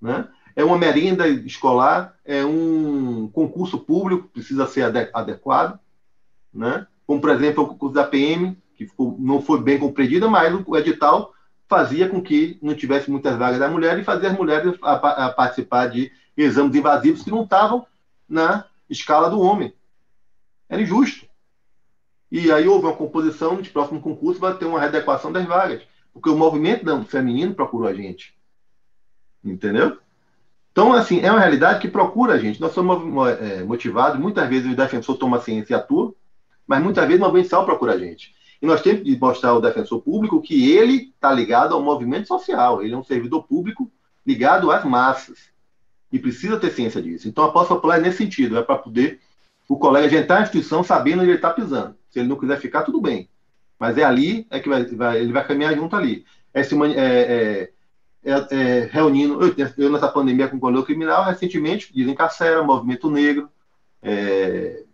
né? é uma merenda escolar, é um concurso público que precisa ser adequado, né? como, por exemplo, o concurso da PM, que ficou, não foi bem compreendido, mas o edital fazia com que não tivesse muitas vagas da mulher e fazia as mulheres a, a participar de exames invasivos que não estavam na escala do homem. Era injusto. E aí houve uma composição de próximo concurso para ter uma readequação das vagas. Porque o movimento feminino procurou a gente. Entendeu? Então, assim, é uma realidade que procura a gente. Nós somos é, motivados, muitas vezes o defensor toma ciência e atua, mas muitas vezes o movimento social procura a gente. E nós temos que mostrar ao defensor público que ele está ligado ao movimento social, ele é um servidor público ligado às massas. E precisa ter ciência disso. Então, a posse popular é nesse sentido, é para poder o colega entrar na instituição sabendo onde ele está pisando. Se ele não quiser ficar, tudo bem. Mas é ali é que vai, vai, ele vai caminhar junto ali. É, se, é, é, é, é reunindo. Eu, eu, nessa pandemia com o criminal, recentemente, desencarcera, movimento negro, é,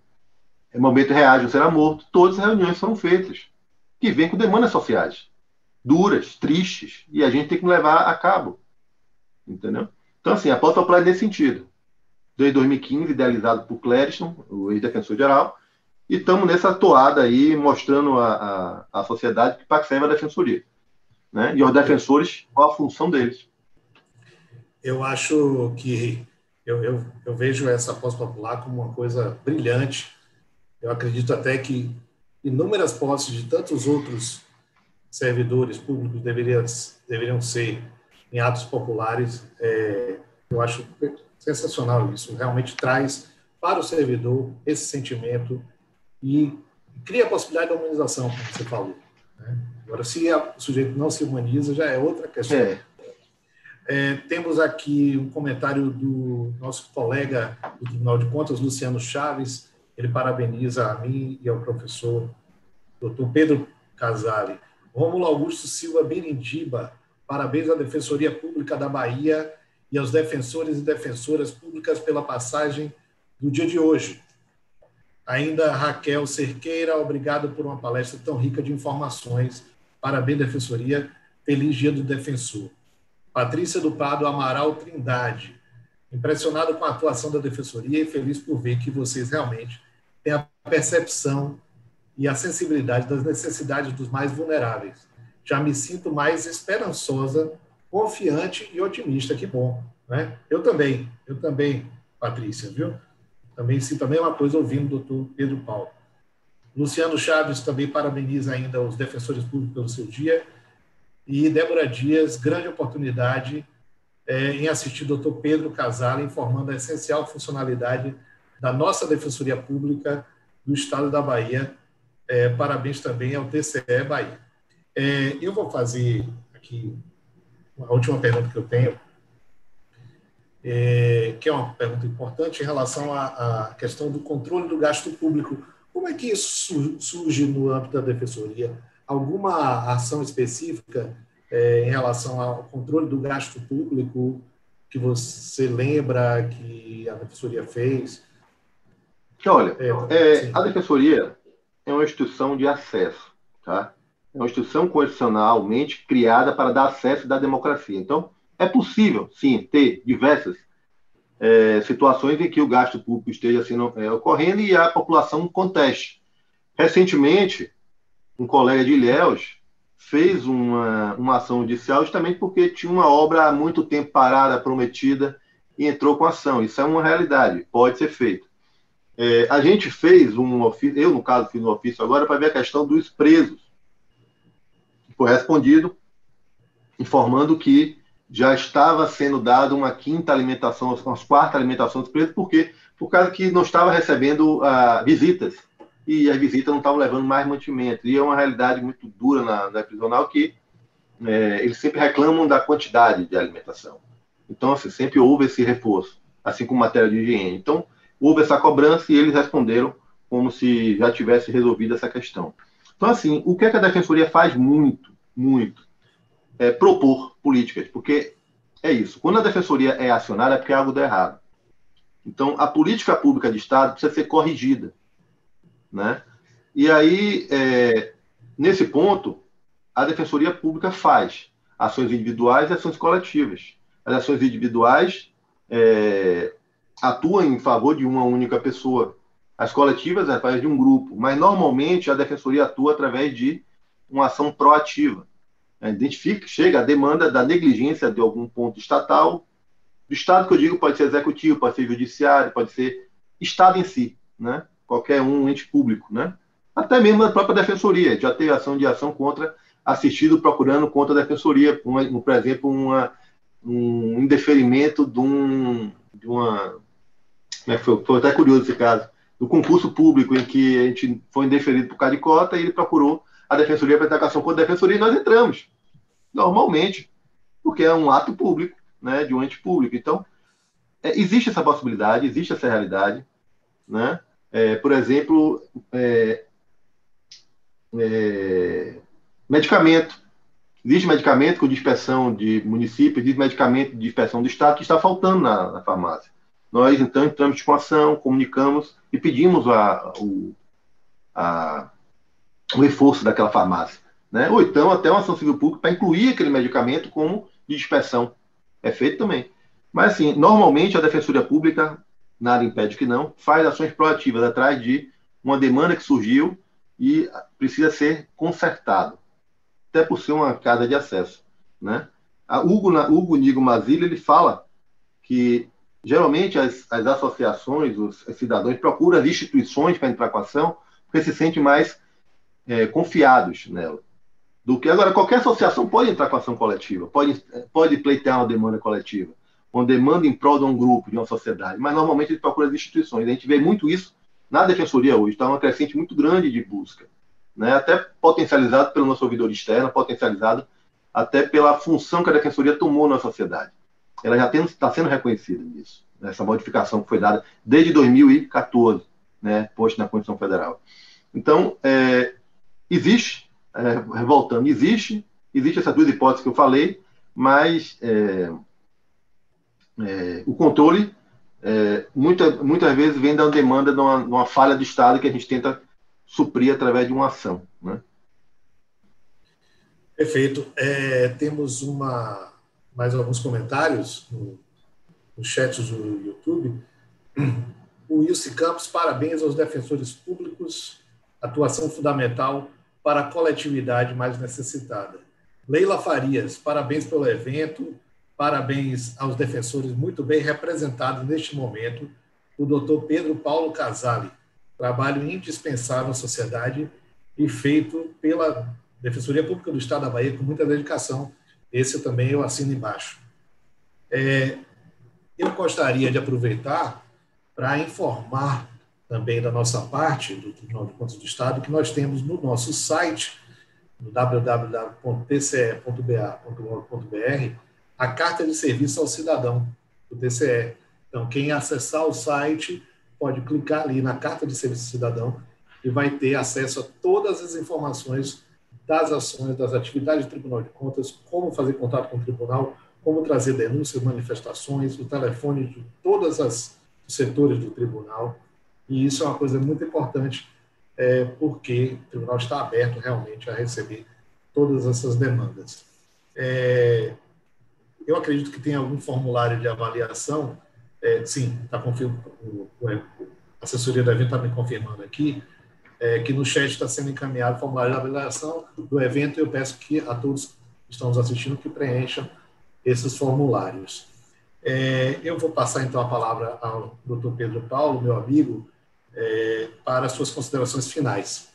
é movimento reage será morto. Todas as reuniões foram feitas que vem com demandas sociais duras, tristes, e a gente tem que levar a cabo. Entendeu? Então, assim, a pauta é nesse sentido. Desde 2015, idealizado por Clériston, o ex-defensor geral, e estamos nessa toada aí, mostrando a, a, a sociedade que para que serve a defensoria. Né? E os defensores, qual a função deles. Eu acho que eu, eu, eu vejo essa pós-popular como uma coisa brilhante. Eu acredito até que inúmeras posses de tantos outros servidores públicos deveriam, deveriam ser em atos populares. É, eu acho sensacional isso. Realmente traz para o servidor esse sentimento e cria a possibilidade da humanização, como você falou. Né? Agora, se o sujeito não se humaniza, já é outra questão. É. É, temos aqui um comentário do nosso colega do Tribunal de Contas, Luciano Chaves, ele parabeniza a mim e ao professor doutor Pedro Casale. Rômulo Augusto Silva Birindiba, parabéns à Defensoria Pública da Bahia e aos defensores e defensoras públicas pela passagem do dia de hoje. Ainda Raquel Cerqueira, obrigado por uma palestra tão rica de informações. Parabéns, Defensoria. Feliz Dia do Defensor. Patrícia do Prado Amaral Trindade. Impressionado com a atuação da Defensoria e feliz por ver que vocês realmente têm a percepção e a sensibilidade das necessidades dos mais vulneráveis. Já me sinto mais esperançosa, confiante e otimista. Que bom, né? Eu também, eu também, Patrícia, viu? Também sinto a mesma coisa ouvindo o doutor Pedro Paulo. Luciano Chaves também parabeniza ainda os defensores públicos pelo seu dia. E Débora Dias, grande oportunidade é, em assistir o doutor Pedro Casale informando a essencial funcionalidade da nossa Defensoria Pública do Estado da Bahia. É, parabéns também ao TCE Bahia. É, eu vou fazer aqui a última pergunta que eu tenho, é, que é uma pergunta importante em relação à, à questão do controle do gasto público como é que isso surge no âmbito da defensoria? Alguma ação específica é, em relação ao controle do gasto público que você lembra que a defensoria fez? Olha, é, é, a defensoria é uma instituição de acesso, tá? É uma instituição constitucionalmente criada para dar acesso da democracia. Então, é possível, sim, ter diversas é, situações em que o gasto público esteja é, ocorrendo e a população conteste. Recentemente, um colega de Ilhéus fez uma, uma ação judicial justamente porque tinha uma obra há muito tempo parada, prometida, e entrou com ação. Isso é uma realidade, pode ser feito. É, a gente fez um ofício, eu, no caso, fiz um ofício agora para ver a questão dos presos. Foi respondido informando que já estava sendo dada uma quinta alimentação, uma quarta alimentação dos presos, porque por causa que não estava recebendo uh, visitas e as visitas não estavam levando mais mantimento. E é uma realidade muito dura na, na prisional que é, eles sempre reclamam da quantidade de alimentação. Então, assim, sempre houve esse reforço, assim como matéria de higiene. Então, houve essa cobrança e eles responderam como se já tivesse resolvido essa questão. Então, assim, o que, é que a Defensoria faz muito, muito, é, propor políticas, porque é isso. Quando a defensoria é acionada, é porque algo dá errado. Então, a política pública de Estado precisa ser corrigida. Né? E aí, é, nesse ponto, a defensoria pública faz ações individuais e ações coletivas. As ações individuais é, atuam em favor de uma única pessoa. As coletivas é através de um grupo, mas normalmente a defensoria atua através de uma ação proativa. Né, identifica, chega a demanda da negligência de algum ponto estatal, do Estado que eu digo pode ser executivo, pode ser judiciário, pode ser Estado em si, né? qualquer um ente público, né? até mesmo a própria defensoria, já teve ação de ação contra assistido procurando contra a defensoria, por exemplo, uma, um indeferimento de, um, de uma. É que foi? Foi até curioso esse caso. Do concurso público em que a gente foi indeferido por causa de cota e ele procurou a defensoria para atacação contra a defensoria e nós entramos, normalmente, porque é um ato público, né, de um ente público. Então, é, existe essa possibilidade, existe essa realidade, né? É, por exemplo, é, é medicamento. Existe medicamento com dispersão de município, existe medicamento de dispersão do Estado que está faltando na, na farmácia. Nós, então, entramos com ação, comunicamos e pedimos a, o, a, o reforço daquela farmácia. Né? Ou então até uma ação civil pública para incluir aquele medicamento como de dispersão. É feito também. Mas, assim, normalmente a Defensoria Pública, nada impede que não, faz ações proativas atrás de uma demanda que surgiu e precisa ser consertado, até por ser uma casa de acesso. Né? A Hugo, Hugo Nigo Mazilha, ele fala que geralmente as, as associações, os, os cidadãos procuram as instituições para entrar com a ação, porque se sente mais é, confiados nela. Do que agora, qualquer associação pode entrar com ação coletiva, pode, pode pleitear uma demanda coletiva, uma demanda em prol de um grupo, de uma sociedade, mas normalmente ele procura as instituições. A gente vê muito isso na defensoria hoje, está uma crescente muito grande de busca, né? até potencializado pelo nosso ouvidor externo, potencializado até pela função que a defensoria tomou na sociedade. Ela já está sendo reconhecida nisso, nessa modificação que foi dada desde 2014, né, posto na Constituição Federal. Então, é, existe, é, voltando, existe, existe essas duas hipóteses que eu falei, mas é, é, o controle é, muita, muitas vezes vem da demanda de uma, de uma, falha do Estado que a gente tenta suprir através de uma ação. Né? Perfeito. É, temos uma, mais alguns comentários no, no chat do YouTube. O Ilse Campos, parabéns aos defensores públicos, atuação fundamental para a coletividade mais necessitada. Leila Farias, parabéns pelo evento, parabéns aos defensores muito bem representados neste momento, o doutor Pedro Paulo Casale. trabalho indispensável à sociedade e feito pela Defensoria Pública do Estado da Bahia com muita dedicação. Esse também eu assino embaixo. É, eu gostaria de aproveitar para informar também da nossa parte, do Tribunal de Contas do Estado, que nós temos no nosso site, no www.tce.ba.gov.br, a carta de serviço ao cidadão do TCE. Então, quem acessar o site pode clicar ali na carta de serviço ao cidadão e vai ter acesso a todas as informações das ações, das atividades do Tribunal de Contas, como fazer contato com o tribunal, como trazer denúncias, manifestações, o telefone de todos os setores do tribunal. E isso é uma coisa muito importante, é, porque o tribunal está aberto realmente a receber todas essas demandas. É, eu acredito que tem algum formulário de avaliação, é, sim, está confirmando, a assessoria do evento está me confirmando aqui, é, que no chat está sendo encaminhado o formulário de avaliação do evento eu peço que a todos que estão nos assistindo que preencham esses formulários. É, eu vou passar então a palavra ao Dr. Pedro Paulo, meu amigo, é, para as suas considerações finais.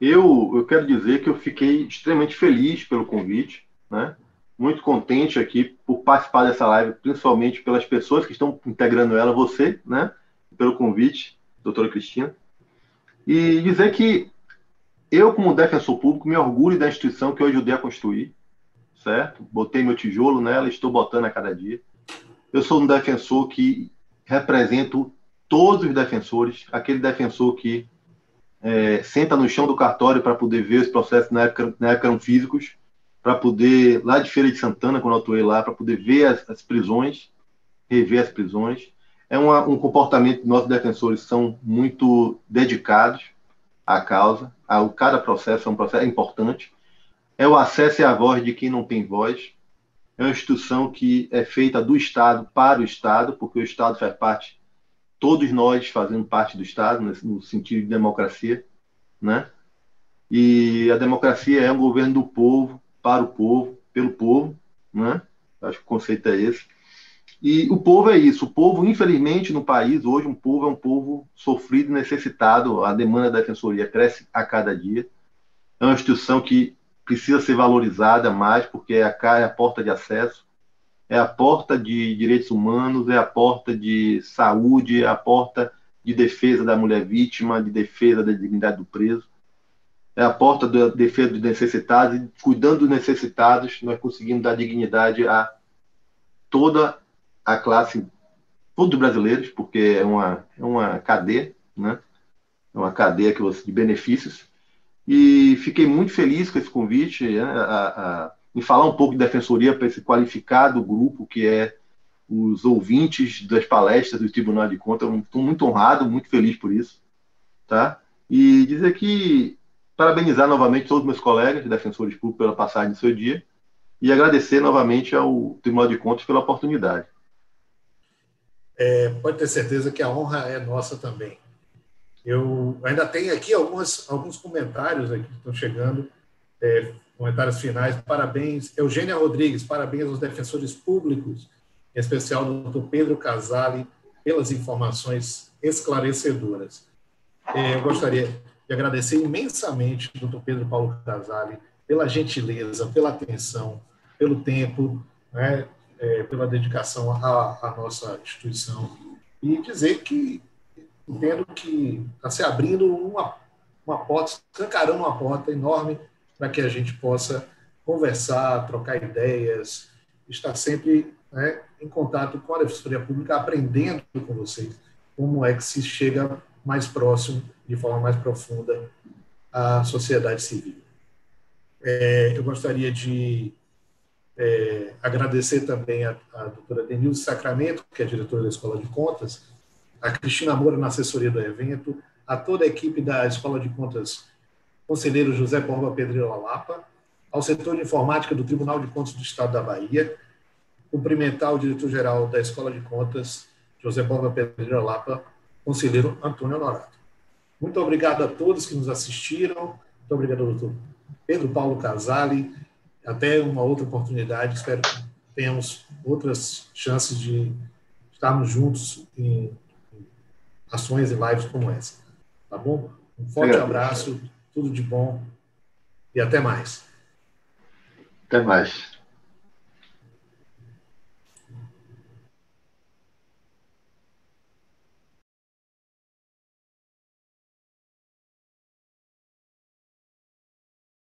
Eu, eu quero dizer que eu fiquei extremamente feliz pelo convite, né? muito contente aqui por participar dessa live, principalmente pelas pessoas que estão integrando ela, você, né? pelo convite, doutora Cristina, e dizer que eu, como defensor público, me orgulho da instituição que eu ajudei a construir, certo? Botei meu tijolo nela, estou botando a cada dia. Eu sou um defensor que represento todos os defensores, aquele defensor que é, senta no chão do cartório para poder ver os processos na época, na época eram físicos, para poder, lá de Feira de Santana, quando eu atuei lá, para poder ver as, as, prisões, rever as prisões. É uma, um comportamento que nossos defensores são muito dedicados à causa, a, cada processo é um processo importante é o acesso e a voz de quem não tem voz. É uma instituição que é feita do Estado para o Estado, porque o Estado faz parte, todos nós fazendo parte do Estado, no sentido de democracia, né? E a democracia é um governo do povo, para o povo, pelo povo, né? Acho que o conceito é esse. E o povo é isso. O povo, infelizmente, no país, hoje, um povo é um povo sofrido, necessitado. A demanda da defensoria cresce a cada dia. É uma instituição que precisa ser valorizada mais, porque a CA é a porta de acesso, é a porta de direitos humanos, é a porta de saúde, é a porta de defesa da mulher vítima, de defesa da dignidade do preso, é a porta da defesa dos necessitados, e cuidando dos necessitados, nós conseguimos dar dignidade a toda a classe, todos os brasileiros, porque é uma, é uma cadeia, né? é uma cadeia que você, de benefícios, e fiquei muito feliz com esse convite, né, a, a, em falar um pouco de defensoria para esse qualificado grupo que é os ouvintes das palestras do Tribunal de Contas. Estou muito honrado, muito feliz por isso. Tá? E dizer que parabenizar novamente todos os meus colegas de defensores públicos pela passagem do seu dia e agradecer novamente ao Tribunal de Contas pela oportunidade. É, pode ter certeza que a honra é nossa também. Eu ainda tenho aqui algumas, alguns comentários aqui que estão chegando, é, comentários finais. Parabéns, Eugênia Rodrigues, parabéns aos defensores públicos, em especial ao doutor Pedro Casale, pelas informações esclarecedoras. É, eu gostaria de agradecer imensamente ao doutor Pedro Paulo Casale pela gentileza, pela atenção, pelo tempo, né, é, pela dedicação à, à nossa instituição e dizer que entendo que está se abrindo uma, uma porta, escancarando uma porta enorme para que a gente possa conversar, trocar ideias, estar sempre né, em contato com a Defensoria Pública, aprendendo com vocês como é que se chega mais próximo, de forma mais profunda, à sociedade civil. É, eu gostaria de é, agradecer também a, a doutora Denilze Sacramento, que é diretora da Escola de Contas, a Cristina Moura na assessoria do evento, a toda a equipe da Escola de Contas Conselheiro José Borba Pedreira Lapa, ao setor de informática do Tribunal de Contas do Estado da Bahia, cumprimentar o diretor-geral da Escola de Contas, José Borba Pedreira Lapa, conselheiro Antônio Honorato. Muito obrigado a todos que nos assistiram, muito obrigado, doutor Pedro Paulo Casale, até uma outra oportunidade, espero que tenhamos outras chances de estarmos juntos em ações e lives como essa. Tá bom? Um forte abraço, tudo de bom e até mais. Até mais.